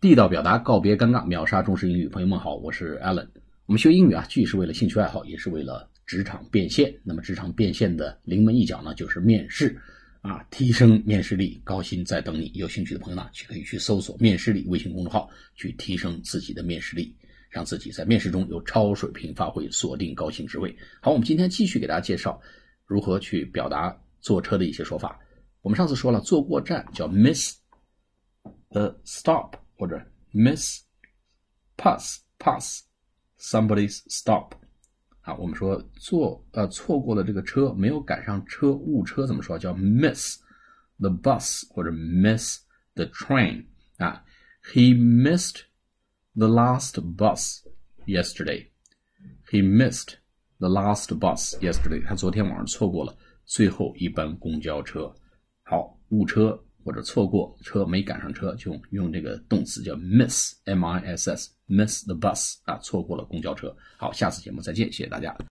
地道表达，告别尴尬，秒杀中式英语。朋友们好，我是 Allen。我们学英语啊，既是为了兴趣爱好，也是为了职场变现。那么职场变现的临门一脚呢，就是面试啊，提升面试力。高薪在等你，有兴趣的朋友呢，去可以去搜索“面试力”微信公众号，去提升自己的面试力，让自己在面试中有超水平发挥，锁定高薪职位。好，我们今天继续给大家介绍如何去表达坐车的一些说法。我们上次说了，坐过站叫 miss the stop。或者 miss pass pass somebody's stop 啊，我们说坐呃错过了这个车，没有赶上车，误车怎么说？叫 miss the bus 或者 miss the train 啊。He missed the last bus yesterday. He missed the last bus yesterday. 他昨天晚上错过了最后一班公交车。好，误车。 或者错过车没赶上车，就用这个动词叫 miss，m i s s，miss the bus 啊，错过了公交车。好，下次节目再见，谢谢大家。